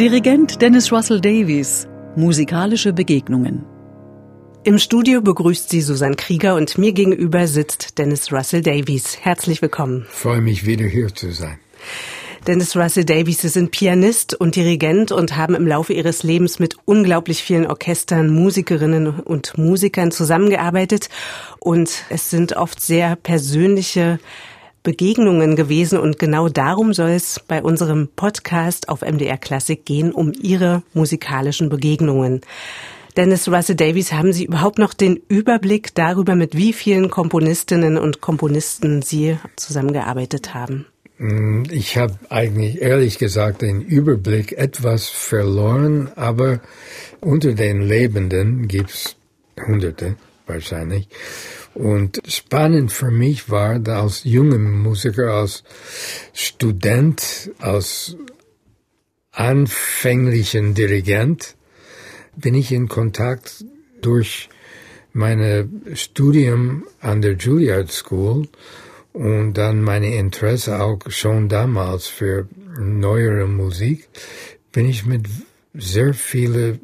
Dirigent Dennis Russell Davies. Musikalische Begegnungen. Im Studio begrüßt sie Susanne Krieger und mir gegenüber sitzt Dennis Russell Davies. Herzlich willkommen. Ich freue mich wieder hier zu sein. Dennis Russell Davies, Sie sind Pianist und Dirigent und haben im Laufe Ihres Lebens mit unglaublich vielen Orchestern, Musikerinnen und Musikern zusammengearbeitet. Und es sind oft sehr persönliche Begegnungen gewesen und genau darum soll es bei unserem Podcast auf MDR Klassik gehen, um Ihre musikalischen Begegnungen. Dennis Russell Davies, haben Sie überhaupt noch den Überblick darüber, mit wie vielen Komponistinnen und Komponisten Sie zusammengearbeitet haben? Mm, ich habe eigentlich ehrlich gesagt den Überblick etwas verloren, aber unter den Lebenden gibt's Hunderte wahrscheinlich. Und spannend für mich war, als junger Musiker, als Student, als anfänglichen Dirigent, bin ich in Kontakt durch mein Studium an der Juilliard School und dann meine Interesse auch schon damals für neuere Musik, bin ich mit sehr viele,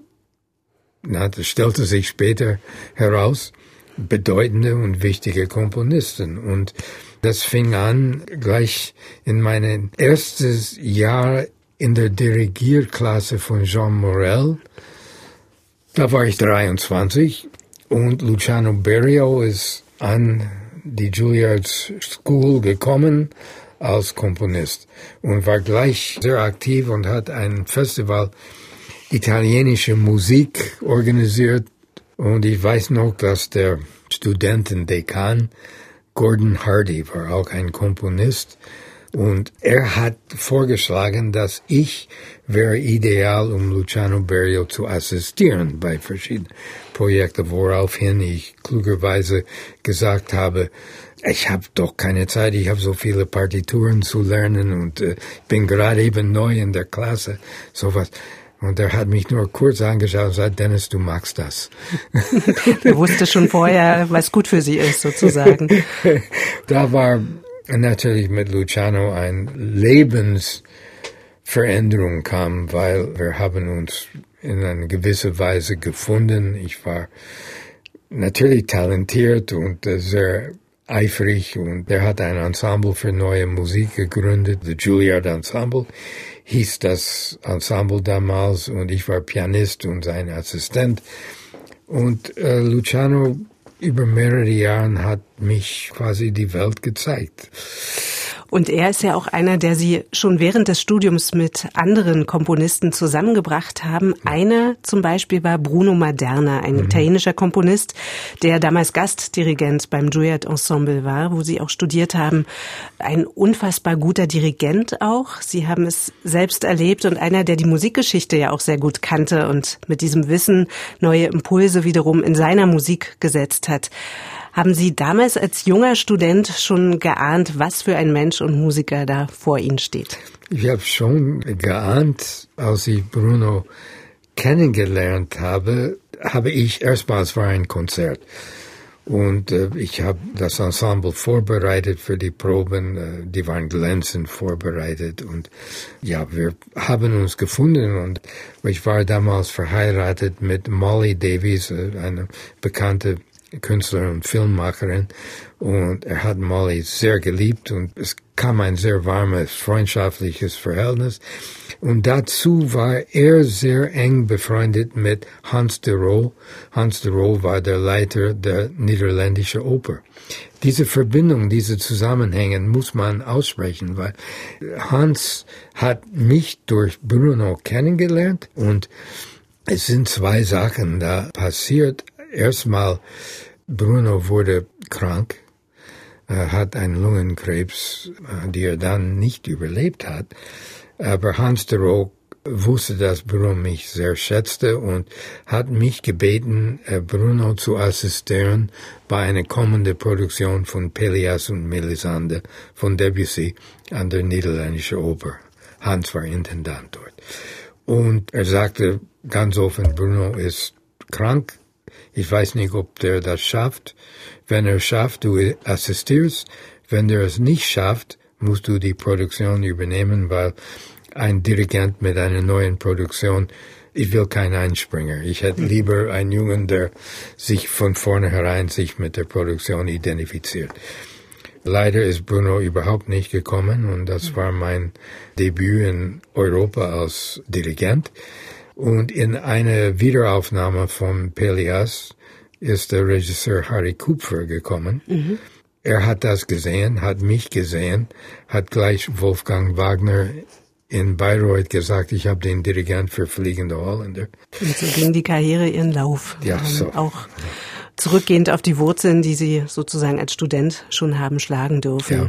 na, das stellte sich später heraus, bedeutende und wichtige Komponisten. Und das fing an gleich in meinem erstes Jahr in der Dirigierklasse von Jean Morel. Da war ich 23 und Luciano Berio ist an die Juilliard School gekommen als Komponist und war gleich sehr aktiv und hat ein Festival italienische Musik organisiert. Und ich weiß noch, dass der Studentendekan Gordon Hardy war auch ein Komponist und er hat vorgeschlagen, dass ich wäre ideal, um Luciano Berio zu assistieren bei verschiedenen Projekten, woraufhin ich klugerweise gesagt habe, ich habe doch keine Zeit, ich habe so viele Partituren zu lernen und äh, bin gerade eben neu in der Klasse, sowas. Und er hat mich nur kurz angeschaut und sagt, Dennis, du magst das. er wusste schon vorher, was gut für sie ist, sozusagen. da war natürlich mit Luciano ein Lebensveränderung kam, weil wir haben uns in einer gewissen Weise gefunden. Ich war natürlich talentiert und sehr eifrig und er hat ein Ensemble für neue Musik gegründet, the Juilliard Ensemble hieß das Ensemble damals und ich war Pianist und sein Assistent. Und äh, Luciano über mehrere Jahre hat mich quasi die Welt gezeigt. Und er ist ja auch einer, der Sie schon während des Studiums mit anderen Komponisten zusammengebracht haben. Einer zum Beispiel war Bruno Maderna, ein mhm. italienischer Komponist, der damals Gastdirigent beim Juilliard Ensemble war, wo Sie auch studiert haben. Ein unfassbar guter Dirigent auch. Sie haben es selbst erlebt und einer, der die Musikgeschichte ja auch sehr gut kannte und mit diesem Wissen neue Impulse wiederum in seiner Musik gesetzt hat. Haben Sie damals als junger Student schon geahnt, was für ein Mensch und Musiker da vor Ihnen steht? Ich habe schon geahnt, als ich Bruno kennengelernt habe, habe ich erstmals war ein Konzert. Und äh, ich habe das Ensemble vorbereitet für die Proben, äh, die waren glänzend vorbereitet. Und ja, wir haben uns gefunden und ich war damals verheiratet mit Molly Davies, äh, eine bekannte Künstlerin und Filmmacherin und er hat Molly sehr geliebt und es kam ein sehr warmes, freundschaftliches Verhältnis. Und dazu war er sehr eng befreundet mit Hans de Roo. Hans de Roo war der Leiter der niederländischen Oper. Diese Verbindung, diese Zusammenhänge muss man aussprechen, weil Hans hat mich durch Bruno kennengelernt und es sind zwei Sachen da passiert erstmal, Bruno wurde krank, er hat einen Lungenkrebs, äh, die er dann nicht überlebt hat. Aber Hans de Rook wusste, dass Bruno mich sehr schätzte und hat mich gebeten, äh, Bruno zu assistieren bei einer kommenden Produktion von Pelias und Melisande von Debussy an der niederländischen Oper. Hans war Intendant dort. Und er sagte ganz offen, Bruno ist krank, ich weiß nicht, ob der das schafft. Wenn er schafft, du assistierst. Wenn er es nicht schafft, musst du die Produktion übernehmen, weil ein Dirigent mit einer neuen Produktion. Ich will keinen Einspringer. Ich hätte lieber einen Jungen, der sich von vornherein sich mit der Produktion identifiziert. Leider ist Bruno überhaupt nicht gekommen und das war mein Debüt in Europa als Dirigent. Und in einer Wiederaufnahme von Pelias ist der Regisseur Harry Kupfer gekommen. Mhm. Er hat das gesehen, hat mich gesehen, hat gleich Wolfgang Wagner in Bayreuth gesagt, ich habe den Dirigent für Fliegende Holländer. Und so ging die Karriere ihren Lauf. Ja, so. Auch zurückgehend auf die Wurzeln, die Sie sozusagen als Student schon haben schlagen dürfen. Ja.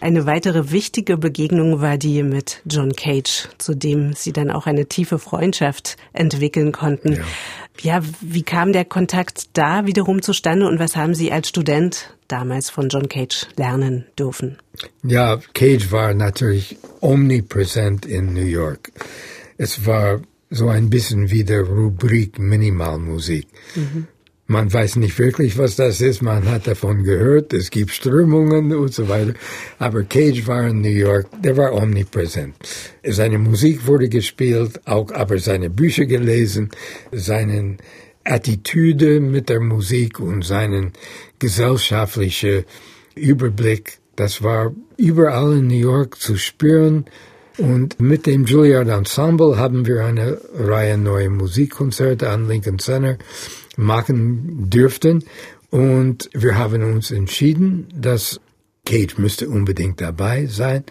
Eine weitere wichtige Begegnung war die mit John Cage, zu dem Sie dann auch eine tiefe Freundschaft entwickeln konnten. Ja. ja, wie kam der Kontakt da wiederum zustande und was haben Sie als Student damals von John Cage lernen dürfen? Ja, Cage war natürlich omnipräsent in New York. Es war so ein bisschen wie der Rubrik Minimalmusik. Mhm. Man weiß nicht wirklich, was das ist. Man hat davon gehört. Es gibt Strömungen und so weiter. Aber Cage war in New York. Der war omnipräsent. Seine Musik wurde gespielt, auch aber seine Bücher gelesen, seine Attitüde mit der Musik und seinen gesellschaftlichen Überblick. Das war überall in New York zu spüren. Und mit dem Juilliard Ensemble haben wir eine Reihe neue Musikkonzerte an Lincoln Center machen dürften. Und wir haben uns entschieden, dass Kate müsste unbedingt dabei sein.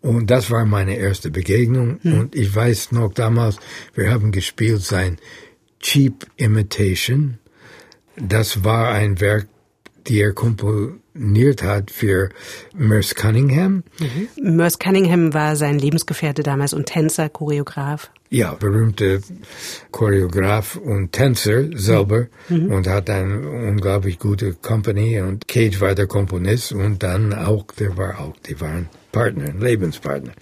Und das war meine erste Begegnung. Hm. Und ich weiß noch damals, wir haben gespielt sein Cheap Imitation. Das war ein Werk, die er komponiert hat für Merce Cunningham. Mhm. Merce Cunningham war sein Lebensgefährte damals und Tänzer, Choreograf. Ja, berühmte Choreograf und Tänzer selber mhm. und hat eine unglaublich gute Company und Cage war der Komponist und dann auch, der war auch, die waren Partner, Lebenspartner.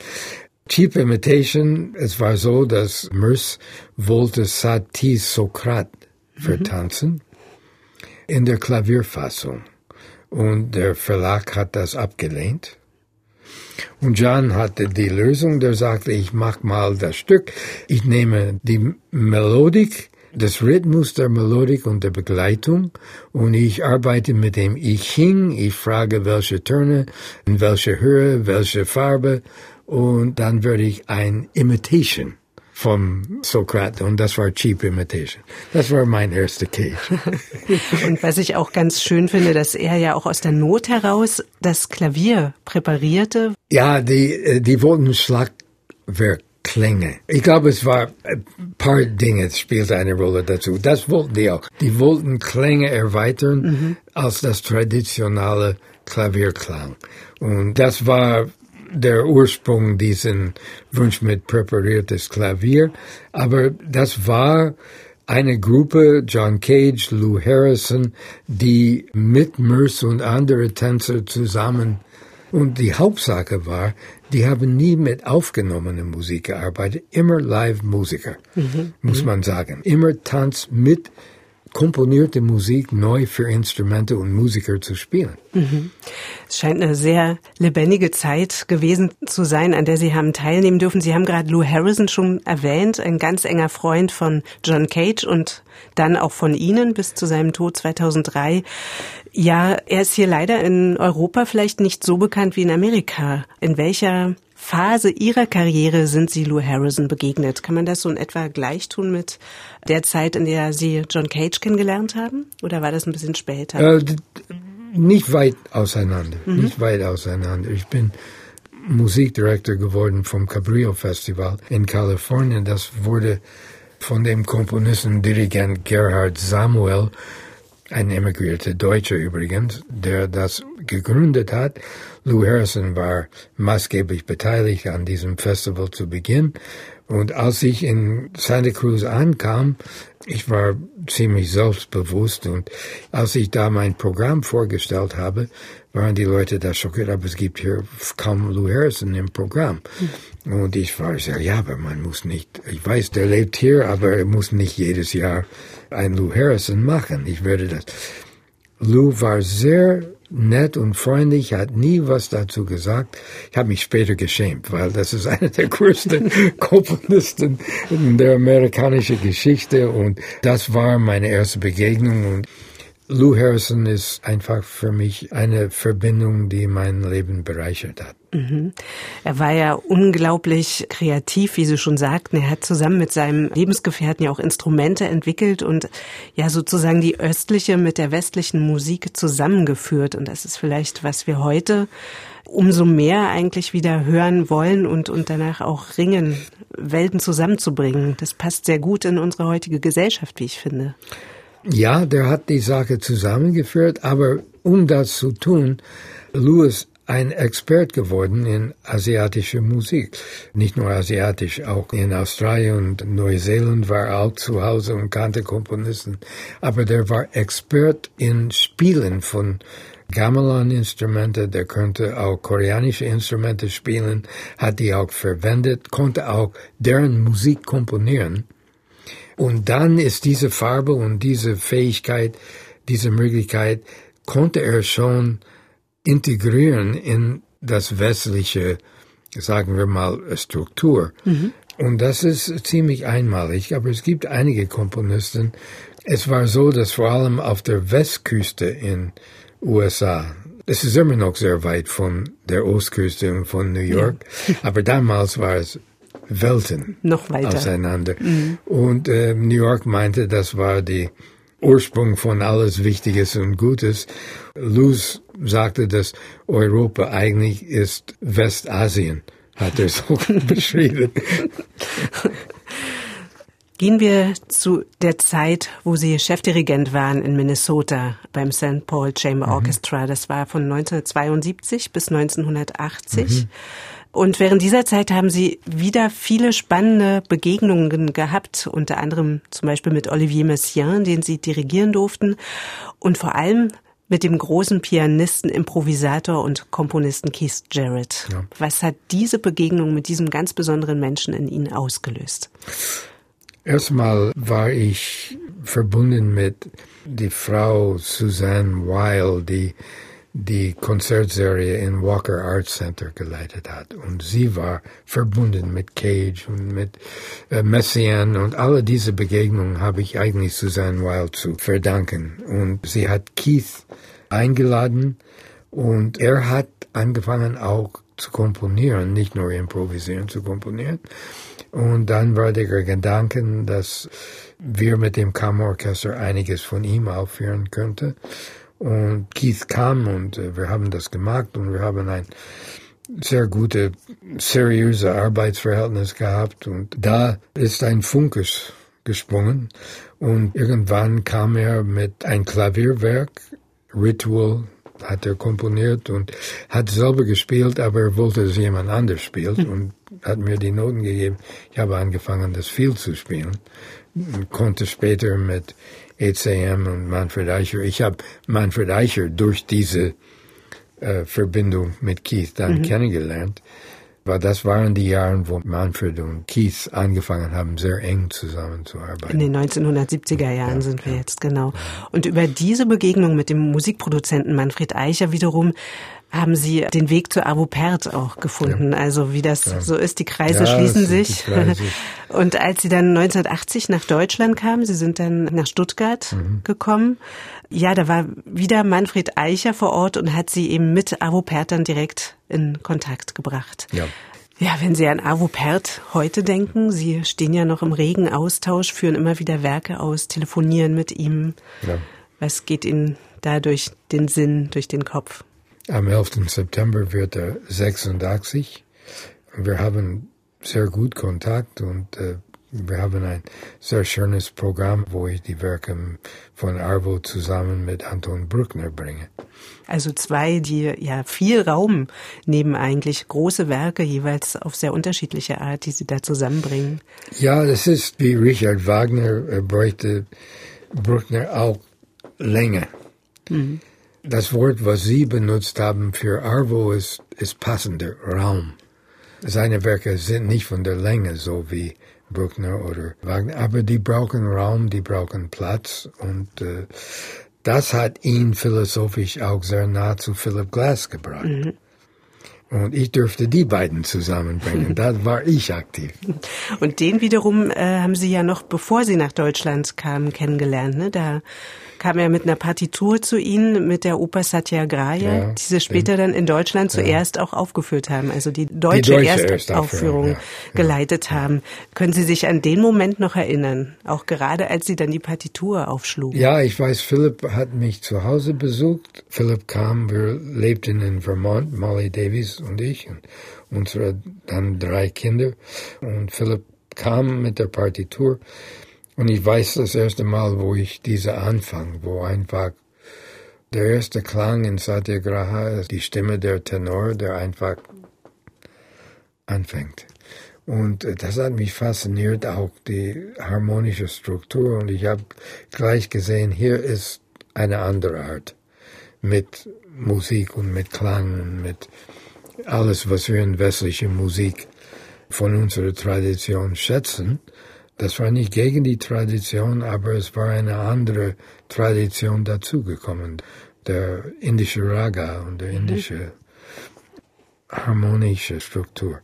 Cheap Imitation, es war so, dass Merce wollte Satie Sokrat vertanzen. Mhm in der Klavierfassung. Und der Verlag hat das abgelehnt. Und John hatte die Lösung, der sagte, ich mach mal das Stück, ich nehme die Melodik, des Rhythmus der Melodik und der Begleitung. Und ich arbeite mit dem I Ching, ich frage welche Töne, in welche Höhe, welche Farbe. Und dann würde ich ein Imitation vom Sokrat und das war Cheap Imitation. Das war mein erster Cage. und was ich auch ganz schön finde, dass er ja auch aus der Not heraus das Klavier präparierte. Ja, die, äh, die wollten Schlagwerk Klänge. Ich glaube, es war ein paar Dinge spielte eine Rolle dazu. Das wollten die auch. Die wollten Klänge erweitern mhm. als das traditionelle Klavierklang. Und das war der Ursprung diesen Wunsch mit präpariertes Klavier. Aber das war eine Gruppe, John Cage, Lou Harrison, die mit Merce und andere Tänzer zusammen und die Hauptsache war, die haben nie mit aufgenommener Musik gearbeitet, immer Live-Musiker, mhm. muss man sagen. Immer Tanz mit komponierte Musik neu für Instrumente und Musiker zu spielen. Mhm. Es scheint eine sehr lebendige Zeit gewesen zu sein, an der Sie haben teilnehmen dürfen. Sie haben gerade Lou Harrison schon erwähnt, ein ganz enger Freund von John Cage und dann auch von Ihnen bis zu seinem Tod 2003. Ja, er ist hier leider in Europa vielleicht nicht so bekannt wie in Amerika. In welcher Phase Ihrer Karriere sind Sie Lou Harrison begegnet? Kann man das so in etwa gleich tun mit der Zeit, in der Sie John Cage kennengelernt haben? Oder war das ein bisschen später? Äh, nicht weit auseinander. Mhm. Nicht weit auseinander. Ich bin Musikdirektor geworden vom Cabrillo Festival in Kalifornien. Das wurde von dem Komponisten Dirigent Gerhard Samuel ein emigrierter Deutscher übrigens, der das gegründet hat. Lou Harrison war maßgeblich beteiligt an diesem Festival zu Beginn. Und als ich in Santa Cruz ankam, ich war ziemlich selbstbewusst und als ich da mein Programm vorgestellt habe, waren die Leute da schockiert, aber es gibt hier kaum Lou Harrison im Programm. Und ich war sehr, ja, aber man muss nicht, ich weiß, der lebt hier, aber er muss nicht jedes Jahr ein Lou Harrison machen. Ich werde das. Lou war sehr nett und freundlich, hat nie was dazu gesagt. Ich habe mich später geschämt, weil das ist einer der größten Komponisten in der amerikanischen Geschichte und das war meine erste Begegnung und Lou Harrison ist einfach für mich eine Verbindung, die mein Leben bereichert hat. Mhm. Er war ja unglaublich kreativ, wie Sie schon sagten. Er hat zusammen mit seinem Lebensgefährten ja auch Instrumente entwickelt und ja sozusagen die östliche mit der westlichen Musik zusammengeführt. Und das ist vielleicht, was wir heute umso mehr eigentlich wieder hören wollen und, und danach auch ringen, Welten zusammenzubringen. Das passt sehr gut in unsere heutige Gesellschaft, wie ich finde. Ja, der hat die Sache zusammengeführt, aber um das zu tun, Louis ein Expert geworden in asiatische Musik. Nicht nur asiatisch, auch in Australien und Neuseeland war er auch zu Hause und kannte Komponisten. Aber der war Expert in Spielen von Gamelan-Instrumente, der konnte auch koreanische Instrumente spielen, hat die auch verwendet, konnte auch deren Musik komponieren. Und dann ist diese Farbe und diese Fähigkeit, diese Möglichkeit, konnte er schon integrieren in das westliche, sagen wir mal, Struktur. Mhm. Und das ist ziemlich einmalig, aber es gibt einige Komponisten. Es war so, dass vor allem auf der Westküste in USA, es ist immer noch sehr weit von der Ostküste und von New York, ja. aber damals war es Welten noch weiter auseinander. Mhm. Und äh, New York meinte, das war die Ursprung von alles Wichtiges und Gutes. Luz sagte, dass Europa eigentlich ist Westasien, hat er so beschrieben. Gehen wir zu der Zeit, wo Sie Chefdirigent waren in Minnesota beim St. Paul Chamber mhm. Orchestra. Das war von 1972 bis 1980. Mhm. Und während dieser Zeit haben Sie wieder viele spannende Begegnungen gehabt, unter anderem zum Beispiel mit Olivier Messiaen, den Sie dirigieren durften, und vor allem mit dem großen Pianisten, Improvisator und Komponisten Keith Jarrett. Ja. Was hat diese Begegnung mit diesem ganz besonderen Menschen in Ihnen ausgelöst? Erstmal war ich verbunden mit die Frau Suzanne Weil, die die Konzertserie in Walker Arts Center geleitet hat. Und sie war verbunden mit Cage und mit äh, und alle diese Begegnungen habe ich eigentlich Susanne Wilde zu verdanken. Und sie hat Keith eingeladen und er hat angefangen auch zu komponieren, nicht nur improvisieren, zu komponieren. Und dann war der Gedanke, dass wir mit dem Kammerorchester einiges von ihm aufführen könnten. Und Keith kam und äh, wir haben das gemacht und wir haben ein sehr gute, seriöse Arbeitsverhältnis gehabt und da ist ein Funkes gesprungen und irgendwann kam er mit ein Klavierwerk, Ritual hat er komponiert und hat selber gespielt, aber er wollte, dass jemand anders spielt hm. und hat mir die Noten gegeben. Ich habe angefangen, das viel zu spielen und konnte später mit 8am und Manfred Eicher. Ich habe Manfred Eicher durch diese äh, Verbindung mit Keith dann mhm. kennengelernt. Weil das waren die Jahre, wo Manfred und Keith angefangen haben, sehr eng zusammenzuarbeiten. In den 1970er Jahren ja, sind wir ja. jetzt, genau. Und über diese Begegnung mit dem Musikproduzenten Manfred Eicher wiederum haben Sie den Weg zu Pert auch gefunden. Ja. Also wie das ja. so ist, die Kreise ja, schließen sich. Kreise. Und als Sie dann 1980 nach Deutschland kamen, Sie sind dann nach Stuttgart mhm. gekommen, ja, da war wieder Manfred Eicher vor Ort und hat Sie eben mit Pert dann direkt in Kontakt gebracht. Ja. Ja, wenn Sie an Avo Pert heute denken, Sie stehen ja noch im regen Austausch, führen immer wieder Werke aus, telefonieren mit ihm. Ja. Was geht Ihnen da durch den Sinn, durch den Kopf? Am 11. September wird er 86. Wir haben sehr gut Kontakt und äh, wir haben ein sehr schönes Programm, wo ich die Werke von Arvo zusammen mit Anton Bruckner bringe. Also zwei, die ja viel Raum nehmen eigentlich, große Werke jeweils auf sehr unterschiedliche Art, die sie da zusammenbringen. Ja, das ist wie Richard Wagner, er bräuchte Bruckner auch Länge. Mhm. Das Wort, was Sie benutzt haben für Arvo, ist, ist passender Raum. Seine Werke sind nicht von der Länge so wie Bruckner oder Wagner, aber die brauchen Raum, die brauchen Platz und äh, das hat ihn philosophisch auch sehr nah zu Philip Glass gebracht. Mhm. Und ich dürfte die beiden zusammenbringen. da war ich aktiv. Und den wiederum äh, haben Sie ja noch, bevor Sie nach Deutschland kamen, kennengelernt. Ne? Da kam er mit einer Partitur zu Ihnen, mit der Oper Satyagraha, ja, die Sie später dann in Deutschland zuerst auch aufgeführt haben, also die deutsche, die deutsche Erstaufführung ja, geleitet haben. Können Sie sich an den Moment noch erinnern? Auch gerade als Sie dann die Partitur aufschlugen? Ja, ich weiß, Philipp hat mich zu Hause besucht. Philipp kam, wir lebten in Vermont, Molly Davies und ich und unsere dann drei Kinder. Und Philipp kam mit der Partitur. Und ich weiß das erste Mal, wo ich diese Anfang, wo einfach der erste Klang in Satyagraha ist die Stimme der Tenor, der einfach anfängt. Und das hat mich fasziniert, auch die harmonische Struktur. Und ich habe gleich gesehen, hier ist eine andere Art mit Musik und mit Klang und mit alles, was wir in westlicher Musik von unserer Tradition schätzen. Das war nicht gegen die Tradition, aber es war eine andere Tradition dazugekommen. Der indische Raga und der mhm. indische mhm. harmonische Struktur.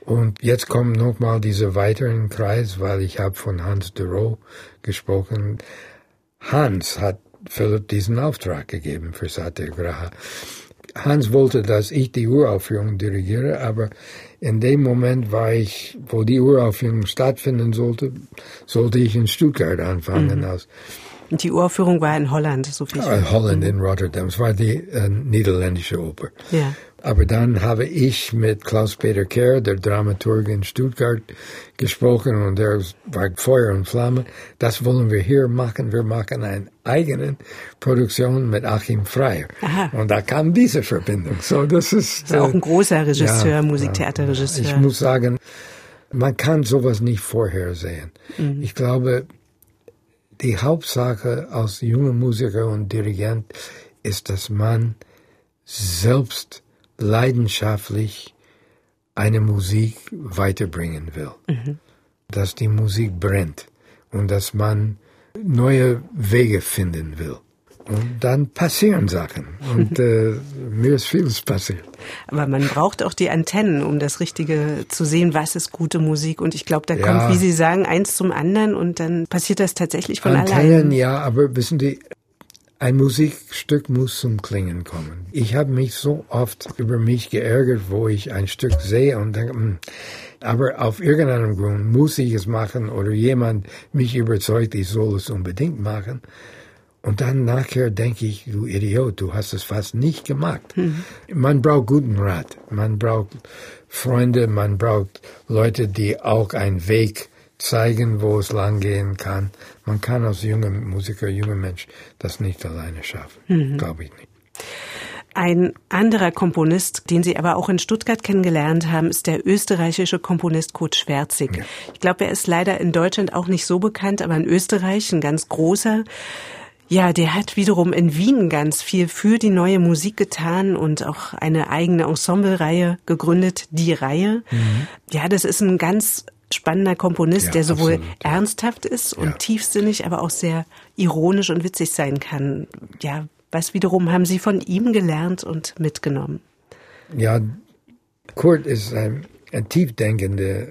Und jetzt kommt nochmal dieser weiteren Kreis, weil ich habe von Hans de Roo gesprochen. Hans hat Philipp diesen Auftrag gegeben für Satyagraha. Hans wollte, dass ich die Uraufführung dirigiere, aber in dem Moment war ich, wo die Uraufführung stattfinden sollte, sollte ich in Stuttgart anfangen. Mhm. Als und die Uraufführung war in Holland, so viel. In Holland, in Rotterdam. Es war die äh, niederländische Oper. Ja. Aber dann habe ich mit Klaus-Peter Kerr, der Dramaturg in Stuttgart, gesprochen und er war Feuer und Flamme. Das wollen wir hier machen. Wir machen eine eigene Produktion mit Achim Freier. Aha. Und da kam diese Verbindung. So, das ist, das ist auch ein großer Regisseur, ja, Musiktheaterregisseur. Ich muss sagen, man kann sowas nicht vorhersehen. Mhm. Ich glaube, die Hauptsache als junger Musiker und Dirigent ist, dass man selbst leidenschaftlich eine Musik weiterbringen will. Mhm. Dass die Musik brennt und dass man neue Wege finden will. Und dann passieren Sachen. Und äh, mir ist vieles passiert. Aber man braucht auch die Antennen, um das Richtige zu sehen, was ist gute Musik. Und ich glaube, da ja. kommt, wie Sie sagen, eins zum anderen und dann passiert das tatsächlich von Antennen, allein. Antennen, ja, aber wissen Sie, ein Musikstück muss zum Klingen kommen. Ich habe mich so oft über mich geärgert, wo ich ein Stück sehe und denke, hm, aber auf irgendeinem Grund muss ich es machen oder jemand mich überzeugt, ich soll es unbedingt machen. Und dann nachher denke ich, du Idiot, du hast es fast nicht gemacht. Mhm. Man braucht guten Rat, man braucht Freunde, man braucht Leute, die auch einen Weg zeigen, wo es langgehen kann. Man kann als junger Musiker, junger Mensch das nicht alleine schaffen. Mhm. Glaube ich nicht. Ein anderer Komponist, den Sie aber auch in Stuttgart kennengelernt haben, ist der österreichische Komponist Kurt Schwärzig. Ja. Ich glaube, er ist leider in Deutschland auch nicht so bekannt, aber in Österreich ein ganz großer. Ja, der hat wiederum in Wien ganz viel für die neue Musik getan und auch eine eigene Ensemblereihe gegründet, die Reihe. Mhm. Ja, das ist ein ganz spannender Komponist, ja, der sowohl absolut, ja. ernsthaft ist und ja. tiefsinnig, aber auch sehr ironisch und witzig sein kann. Ja, was wiederum haben Sie von ihm gelernt und mitgenommen? Ja, Kurt ist ein, ein tiefdenkender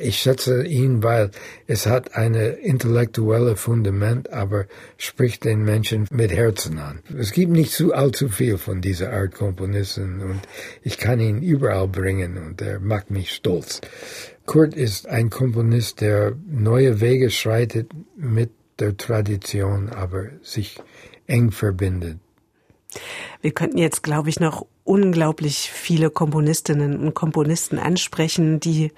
ich schätze ihn, weil es hat eine intellektuelle Fundament, aber spricht den Menschen mit Herzen an. Es gibt nicht zu allzu viel von dieser Art Komponisten und ich kann ihn überall bringen und er macht mich stolz. Kurt ist ein Komponist, der neue Wege schreitet mit der Tradition, aber sich eng verbindet. Wir könnten jetzt, glaube ich, noch unglaublich viele Komponistinnen und Komponisten ansprechen, die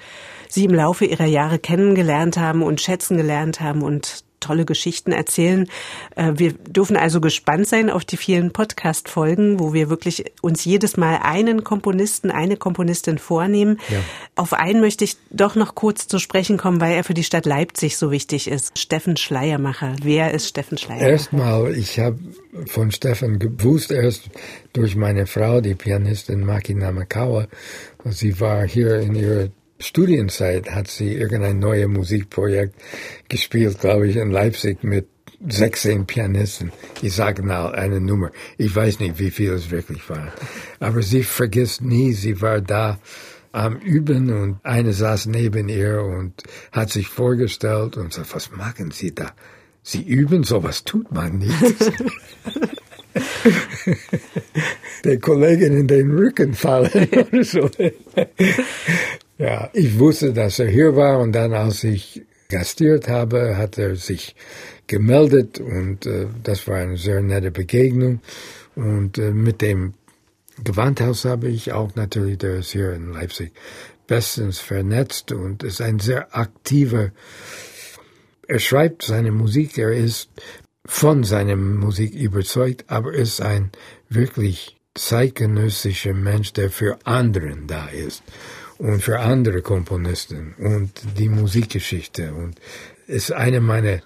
Sie im Laufe Ihrer Jahre kennengelernt haben und schätzen gelernt haben und tolle Geschichten erzählen. Äh, wir dürfen also gespannt sein auf die vielen Podcast-Folgen, wo wir wirklich uns jedes Mal einen Komponisten, eine Komponistin vornehmen. Ja. Auf einen möchte ich doch noch kurz zu sprechen kommen, weil er für die Stadt Leipzig so wichtig ist. Steffen Schleiermacher. Wer ist Steffen Schleiermacher? Erstmal, ich habe von Steffen gewusst, erst durch meine Frau, die Pianistin Maki Namakawa. Sie war hier in ihrer Studienzeit hat sie irgendein neues Musikprojekt gespielt, glaube ich, in Leipzig mit 16 Pianisten. Ich sage mal eine Nummer. Ich weiß nicht, wie viel es wirklich war. Aber sie vergisst nie, sie war da am Üben und eine saß neben ihr und hat sich vorgestellt und sagt, was machen Sie da? Sie üben, sowas tut man nicht. Der Kollegin in den Rücken fallen oder so. Ja, ich wusste, dass er hier war und dann, als ich gastiert habe, hat er sich gemeldet und äh, das war eine sehr nette Begegnung. Und äh, mit dem Gewandhaus habe ich auch natürlich, der ist hier in Leipzig bestens vernetzt und ist ein sehr aktiver. Er schreibt seine Musik, er ist von seiner Musik überzeugt, aber ist ein wirklich zeitgenössischer Mensch, der für anderen da ist und für andere Komponisten und die Musikgeschichte und ist eine meiner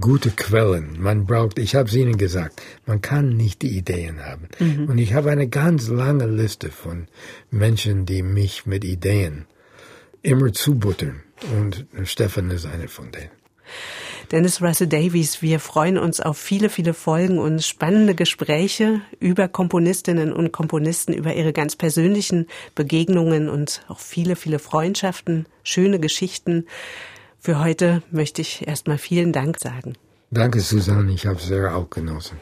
gute Quellen. Man braucht, ich habe es Ihnen gesagt, man kann nicht die Ideen haben. Mhm. Und ich habe eine ganz lange Liste von Menschen, die mich mit Ideen immer zubuttern. Und Stefan ist einer von denen. Dennis Russell Davies, wir freuen uns auf viele, viele Folgen und spannende Gespräche über Komponistinnen und Komponisten, über ihre ganz persönlichen Begegnungen und auch viele, viele Freundschaften, schöne Geschichten. Für heute möchte ich erstmal vielen Dank sagen. Danke, Susanne. Ich habe es sehr auch genossen.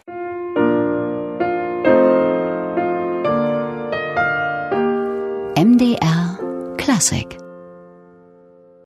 MDR Classic